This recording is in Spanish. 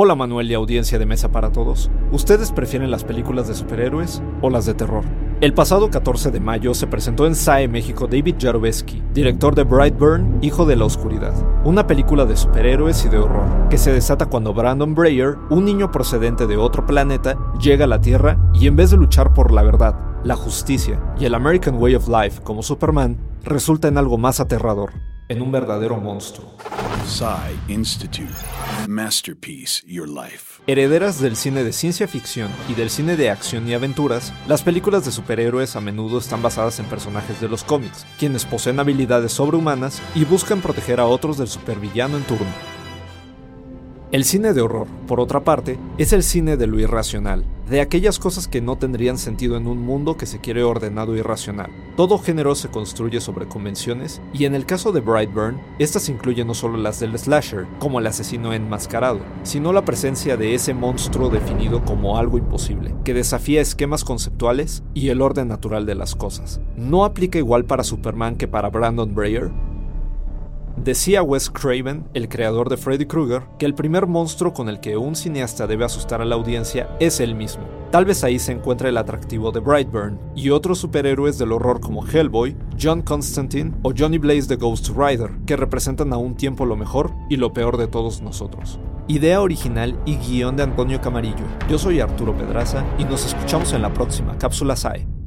Hola Manuel y audiencia de Mesa para Todos. ¿Ustedes prefieren las películas de superhéroes o las de terror? El pasado 14 de mayo se presentó en SAE México David Jarobeski, director de Brightburn, Hijo de la Oscuridad, una película de superhéroes y de horror, que se desata cuando Brandon Breyer, un niño procedente de otro planeta, llega a la Tierra y en vez de luchar por la verdad, la justicia y el American Way of Life como Superman, resulta en algo más aterrador, en un verdadero monstruo. Institute. Masterpiece Your Life. Herederas del cine de ciencia ficción y del cine de acción y aventuras, las películas de superhéroes a menudo están basadas en personajes de los cómics, quienes poseen habilidades sobrehumanas y buscan proteger a otros del supervillano en turno. El cine de horror, por otra parte, es el cine de lo irracional, de aquellas cosas que no tendrían sentido en un mundo que se quiere ordenado y racional. Todo género se construye sobre convenciones, y en el caso de Brightburn, estas incluyen no solo las del slasher, como el asesino enmascarado, sino la presencia de ese monstruo definido como algo imposible, que desafía esquemas conceptuales y el orden natural de las cosas. No aplica igual para Superman que para Brandon Breyer, Decía Wes Craven, el creador de Freddy Krueger, que el primer monstruo con el que un cineasta debe asustar a la audiencia es él mismo. Tal vez ahí se encuentre el atractivo de Brightburn y otros superhéroes del horror como Hellboy, John Constantine o Johnny Blaze the Ghost Rider, que representan a un tiempo lo mejor y lo peor de todos nosotros. Idea original y guion de Antonio Camarillo. Yo soy Arturo Pedraza y nos escuchamos en la próxima Cápsula SAE.